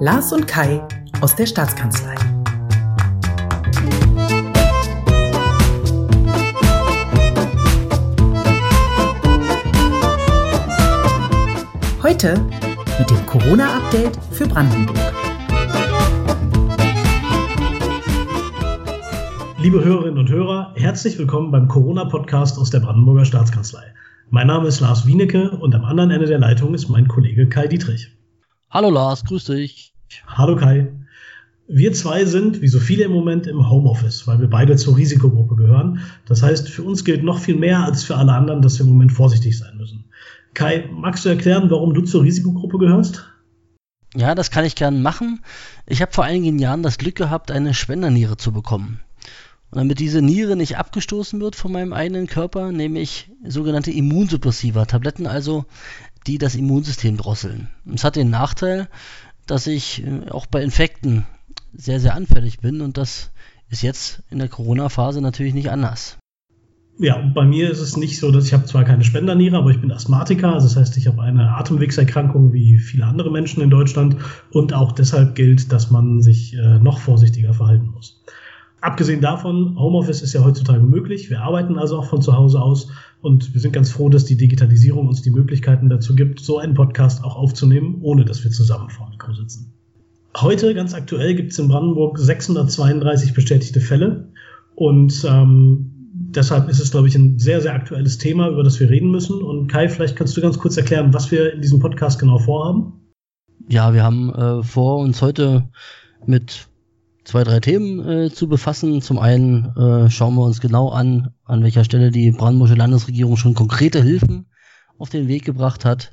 Lars und Kai aus der Staatskanzlei. Heute mit dem Corona-Update für Brandenburg. Liebe Hörerinnen und Hörer, herzlich willkommen beim Corona-Podcast aus der Brandenburger Staatskanzlei. Mein Name ist Lars Wienecke und am anderen Ende der Leitung ist mein Kollege Kai Dietrich. Hallo Lars, grüß dich. Hallo Kai. Wir zwei sind, wie so viele im Moment, im Homeoffice, weil wir beide zur Risikogruppe gehören. Das heißt, für uns gilt noch viel mehr als für alle anderen, dass wir im Moment vorsichtig sein müssen. Kai, magst du erklären, warum du zur Risikogruppe gehörst? Ja, das kann ich gern machen. Ich habe vor einigen Jahren das Glück gehabt, eine Spenderniere zu bekommen. Und damit diese Niere nicht abgestoßen wird von meinem eigenen Körper, nehme ich sogenannte Immunsuppressiva, Tabletten also, die das Immunsystem drosseln. Es hat den Nachteil, dass ich äh, auch bei Infekten sehr, sehr anfällig bin und das ist jetzt in der Corona-Phase natürlich nicht anders. Ja, bei mir ist es nicht so, dass ich habe zwar keine Spenderniere, aber ich bin Asthmatiker, also das heißt, ich habe eine Atemwegserkrankung wie viele andere Menschen in Deutschland und auch deshalb gilt, dass man sich äh, noch vorsichtiger verhalten muss. Abgesehen davon, Homeoffice ist ja heutzutage möglich. Wir arbeiten also auch von zu Hause aus und wir sind ganz froh, dass die Digitalisierung uns die Möglichkeiten dazu gibt, so einen Podcast auch aufzunehmen, ohne dass wir zusammen vor Mikro sitzen. Heute, ganz aktuell, gibt es in Brandenburg 632 bestätigte Fälle und ähm, deshalb ist es, glaube ich, ein sehr, sehr aktuelles Thema, über das wir reden müssen. Und Kai, vielleicht kannst du ganz kurz erklären, was wir in diesem Podcast genau vorhaben. Ja, wir haben äh, vor, uns heute mit zwei, drei Themen äh, zu befassen. Zum einen äh, schauen wir uns genau an, an welcher Stelle die Brandenburgische Landesregierung schon konkrete Hilfen auf den Weg gebracht hat.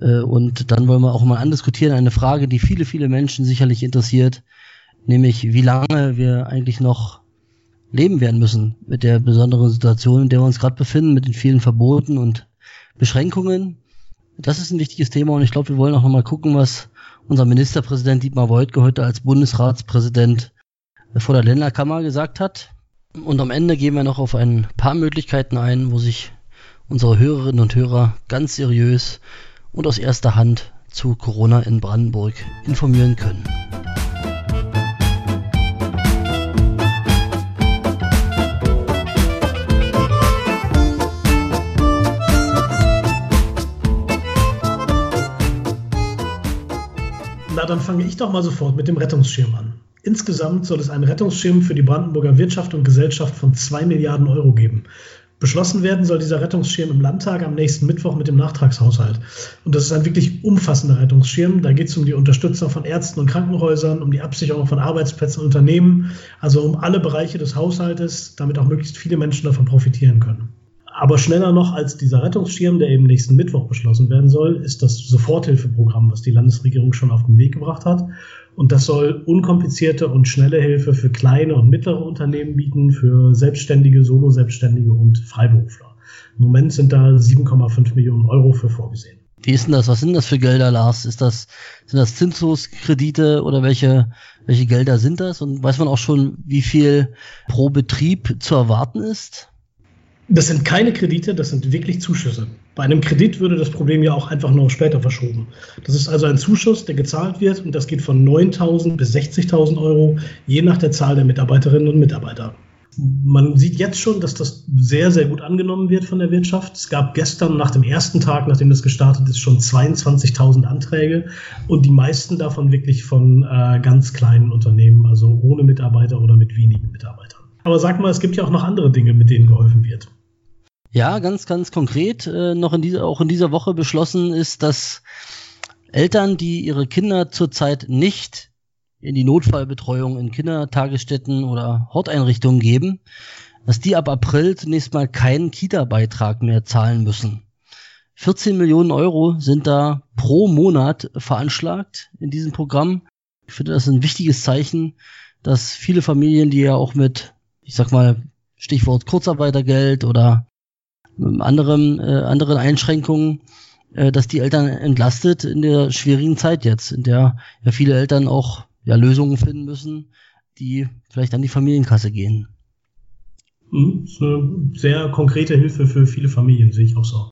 Äh, und dann wollen wir auch mal andiskutieren, eine Frage, die viele, viele Menschen sicherlich interessiert, nämlich wie lange wir eigentlich noch leben werden müssen mit der besonderen Situation, in der wir uns gerade befinden, mit den vielen Verboten und Beschränkungen. Das ist ein wichtiges Thema und ich glaube, wir wollen auch nochmal gucken, was unser Ministerpräsident Dietmar Woidke heute als Bundesratspräsident vor der Länderkammer gesagt hat. Und am Ende gehen wir noch auf ein paar Möglichkeiten ein, wo sich unsere Hörerinnen und Hörer ganz seriös und aus erster Hand zu Corona in Brandenburg informieren können. Na, dann fange ich doch mal sofort mit dem Rettungsschirm an. Insgesamt soll es einen Rettungsschirm für die Brandenburger Wirtschaft und Gesellschaft von 2 Milliarden Euro geben. Beschlossen werden soll dieser Rettungsschirm im Landtag am nächsten Mittwoch mit dem Nachtragshaushalt. Und das ist ein wirklich umfassender Rettungsschirm. Da geht es um die Unterstützung von Ärzten und Krankenhäusern, um die Absicherung von Arbeitsplätzen und Unternehmen, also um alle Bereiche des Haushaltes, damit auch möglichst viele Menschen davon profitieren können. Aber schneller noch als dieser Rettungsschirm, der eben nächsten Mittwoch beschlossen werden soll, ist das Soforthilfeprogramm, was die Landesregierung schon auf den Weg gebracht hat. Und das soll unkomplizierte und schnelle Hilfe für kleine und mittlere Unternehmen bieten, für Selbstständige, Solo-Selbstständige und Freiberufler. Im Moment sind da 7,5 Millionen Euro für vorgesehen. Wie ist denn das? Was sind das für Gelder, Lars? Ist das, sind das Zinslosკredite oder welche, welche Gelder sind das? Und weiß man auch schon, wie viel pro Betrieb zu erwarten ist? Das sind keine Kredite, das sind wirklich Zuschüsse. Bei einem Kredit würde das Problem ja auch einfach noch später verschoben. Das ist also ein Zuschuss, der gezahlt wird und das geht von 9.000 bis 60.000 Euro, je nach der Zahl der Mitarbeiterinnen und Mitarbeiter. Man sieht jetzt schon, dass das sehr, sehr gut angenommen wird von der Wirtschaft. Es gab gestern nach dem ersten Tag, nachdem das gestartet ist, schon 22.000 Anträge und die meisten davon wirklich von äh, ganz kleinen Unternehmen, also ohne Mitarbeiter oder mit wenigen Mitarbeitern. Aber sag mal, es gibt ja auch noch andere Dinge, mit denen geholfen wird. Ja, ganz, ganz konkret äh, noch in dieser, auch in dieser Woche beschlossen ist, dass Eltern, die ihre Kinder zurzeit nicht in die Notfallbetreuung in Kindertagesstätten oder Horteinrichtungen geben, dass die ab April zunächst mal keinen Kita-Beitrag mehr zahlen müssen. 14 Millionen Euro sind da pro Monat veranschlagt in diesem Programm. Ich finde das ein wichtiges Zeichen, dass viele Familien, die ja auch mit, ich sag mal, Stichwort Kurzarbeitergeld oder anderen, äh, anderen Einschränkungen, äh, dass die Eltern entlastet in der schwierigen Zeit jetzt, in der ja viele Eltern auch ja, Lösungen finden müssen, die vielleicht an die Familienkasse gehen. Das ist eine sehr konkrete Hilfe für viele Familien, sehe ich auch so.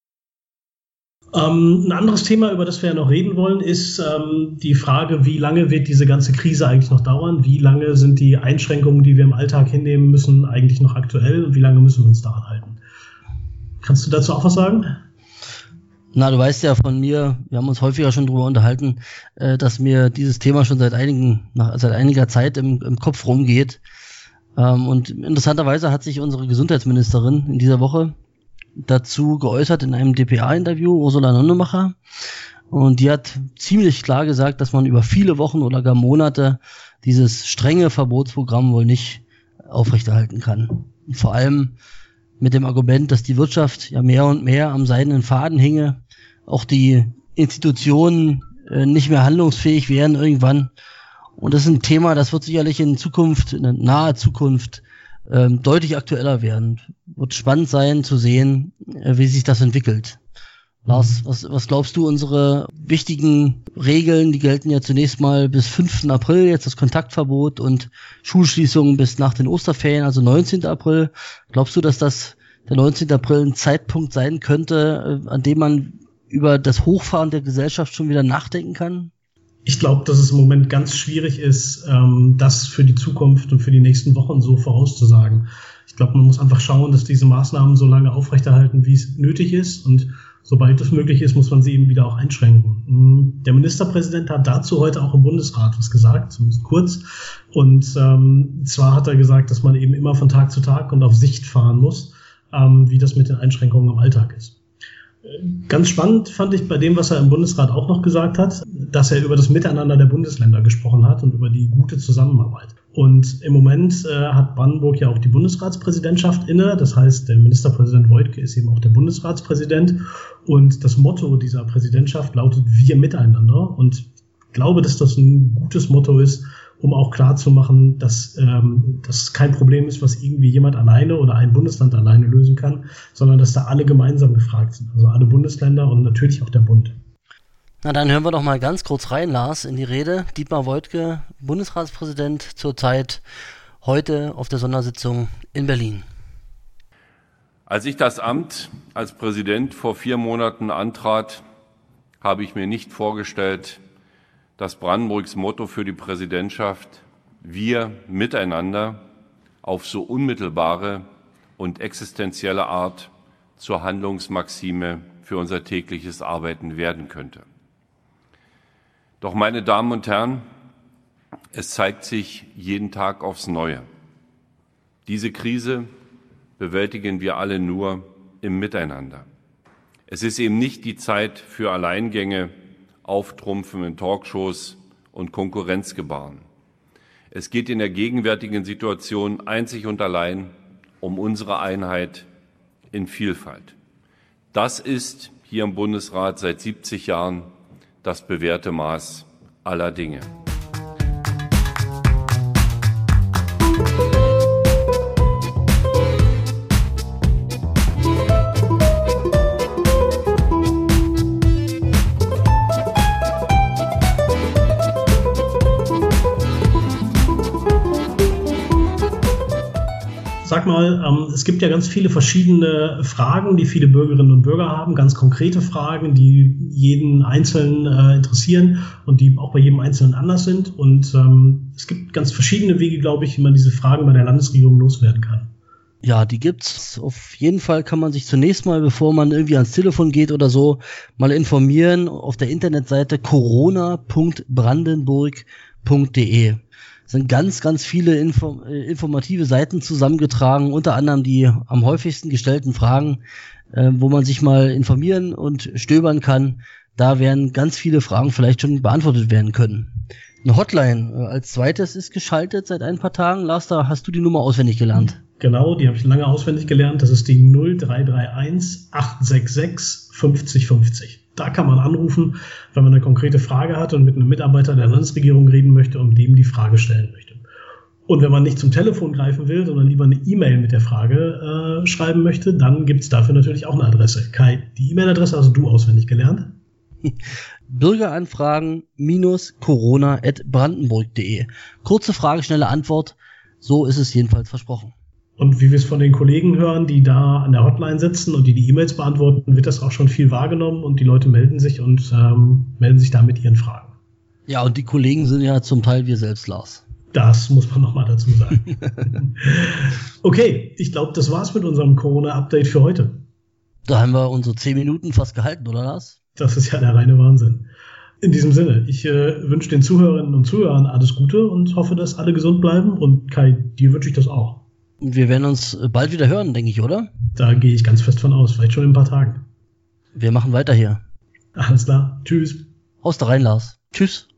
Ähm, ein anderes Thema, über das wir ja noch reden wollen, ist ähm, die Frage, wie lange wird diese ganze Krise eigentlich noch dauern? Wie lange sind die Einschränkungen, die wir im Alltag hinnehmen müssen, eigentlich noch aktuell? Und wie lange müssen wir uns daran halten? Kannst du dazu auch was sagen? Na, du weißt ja von mir, wir haben uns häufiger schon darüber unterhalten, äh, dass mir dieses Thema schon seit einigen, nach, seit einiger Zeit im, im Kopf rumgeht. Ähm, und interessanterweise hat sich unsere Gesundheitsministerin in dieser Woche dazu geäußert in einem DPA-Interview, Ursula Nonnemacher. Und die hat ziemlich klar gesagt, dass man über viele Wochen oder gar Monate dieses strenge Verbotsprogramm wohl nicht aufrechterhalten kann. Vor allem mit dem Argument, dass die Wirtschaft ja mehr und mehr am seidenen Faden hinge, auch die Institutionen äh, nicht mehr handlungsfähig wären irgendwann. Und das ist ein Thema, das wird sicherlich in Zukunft, in naher Zukunft ähm, deutlich aktueller werden. Wird spannend sein zu sehen, äh, wie sich das entwickelt. Lars, was, was glaubst du, unsere wichtigen Regeln, die gelten ja zunächst mal bis 5. April, jetzt das Kontaktverbot und Schulschließungen bis nach den Osterferien, also 19. April. Glaubst du, dass das der 19. April ein Zeitpunkt sein könnte, äh, an dem man über das Hochfahren der Gesellschaft schon wieder nachdenken kann? Ich glaube, dass es im Moment ganz schwierig ist, ähm, das für die Zukunft und für die nächsten Wochen so vorauszusagen. Ich glaube, man muss einfach schauen, dass diese Maßnahmen so lange aufrechterhalten, wie es nötig ist. Und sobald es möglich ist, muss man sie eben wieder auch einschränken. Hm, der Ministerpräsident hat dazu heute auch im Bundesrat was gesagt, zumindest kurz. Und ähm, zwar hat er gesagt, dass man eben immer von Tag zu Tag und auf Sicht fahren muss, ähm, wie das mit den Einschränkungen im Alltag ist. Ganz spannend fand ich bei dem, was er im Bundesrat auch noch gesagt hat, dass er über das Miteinander der Bundesländer gesprochen hat und über die gute Zusammenarbeit. Und im Moment äh, hat Brandenburg ja auch die Bundesratspräsidentschaft inne. Das heißt, der Ministerpräsident Wojtke ist eben auch der Bundesratspräsident. Und das Motto dieser Präsidentschaft lautet Wir miteinander. Und ich glaube, dass das ein gutes Motto ist, um auch klar zu machen, dass ähm, das kein Problem ist, was irgendwie jemand alleine oder ein Bundesland alleine lösen kann, sondern dass da alle gemeinsam gefragt sind. Also alle Bundesländer und natürlich auch der Bund. Na, dann hören wir doch mal ganz kurz rein, Lars, in die Rede. Dietmar Woidke, Bundesratspräsident zurzeit, heute auf der Sondersitzung in Berlin. Als ich das Amt als Präsident vor vier Monaten antrat, habe ich mir nicht vorgestellt, dass Brandenburgs Motto für die Präsidentschaft Wir miteinander auf so unmittelbare und existenzielle Art zur Handlungsmaxime für unser tägliches Arbeiten werden könnte. Doch, meine Damen und Herren, es zeigt sich jeden Tag aufs Neue. Diese Krise bewältigen wir alle nur im Miteinander. Es ist eben nicht die Zeit für Alleingänge Auftrumpfen in Talkshows und Konkurrenzgebaren. Es geht in der gegenwärtigen Situation einzig und allein um unsere Einheit in Vielfalt. Das ist hier im Bundesrat seit 70 Jahren das bewährte Maß aller Dinge. Sag mal, ähm, es gibt ja ganz viele verschiedene Fragen, die viele Bürgerinnen und Bürger haben, ganz konkrete Fragen, die jeden Einzelnen äh, interessieren und die auch bei jedem Einzelnen anders sind. Und ähm, es gibt ganz verschiedene Wege, glaube ich, wie man diese Fragen bei der Landesregierung loswerden kann. Ja, die gibt's. Auf jeden Fall kann man sich zunächst mal, bevor man irgendwie ans Telefon geht oder so, mal informieren auf der Internetseite corona.brandenburg.de sind ganz, ganz viele Info äh, informative Seiten zusammengetragen, unter anderem die am häufigsten gestellten Fragen, äh, wo man sich mal informieren und stöbern kann. Da werden ganz viele Fragen vielleicht schon beantwortet werden können. Eine Hotline äh, als zweites ist geschaltet seit ein paar Tagen. Lars, da hast du die Nummer auswendig gelernt. Genau, die habe ich lange auswendig gelernt. Das ist die 0331 866 5050. Da kann man anrufen, wenn man eine konkrete Frage hat und mit einem Mitarbeiter der Landesregierung reden möchte und dem die Frage stellen möchte. Und wenn man nicht zum Telefon greifen will, sondern lieber eine E-Mail mit der Frage äh, schreiben möchte, dann gibt es dafür natürlich auch eine Adresse. Kai, die E-Mail-Adresse hast du auswendig gelernt? Bürgeranfragen-corona.brandenburg.de. Kurze Frage, schnelle Antwort. So ist es jedenfalls versprochen. Und wie wir es von den Kollegen hören, die da an der Hotline sitzen und die die E-Mails beantworten, wird das auch schon viel wahrgenommen und die Leute melden sich und ähm, melden sich da mit ihren Fragen. Ja, und die Kollegen sind ja zum Teil wir selbst, Lars. Das muss man nochmal dazu sagen. okay, ich glaube, das war's mit unserem Corona-Update für heute. Da haben wir unsere zehn Minuten fast gehalten, oder Lars? Das ist ja der reine Wahnsinn. In diesem Sinne, ich äh, wünsche den Zuhörerinnen und Zuhörern alles Gute und hoffe, dass alle gesund bleiben. Und Kai, dir wünsche ich das auch. Wir werden uns bald wieder hören, denke ich, oder? Da gehe ich ganz fest von aus, vielleicht schon in ein paar Tagen. Wir machen weiter hier. Alles klar. Tschüss. Aus der Rhein, Lars. Tschüss.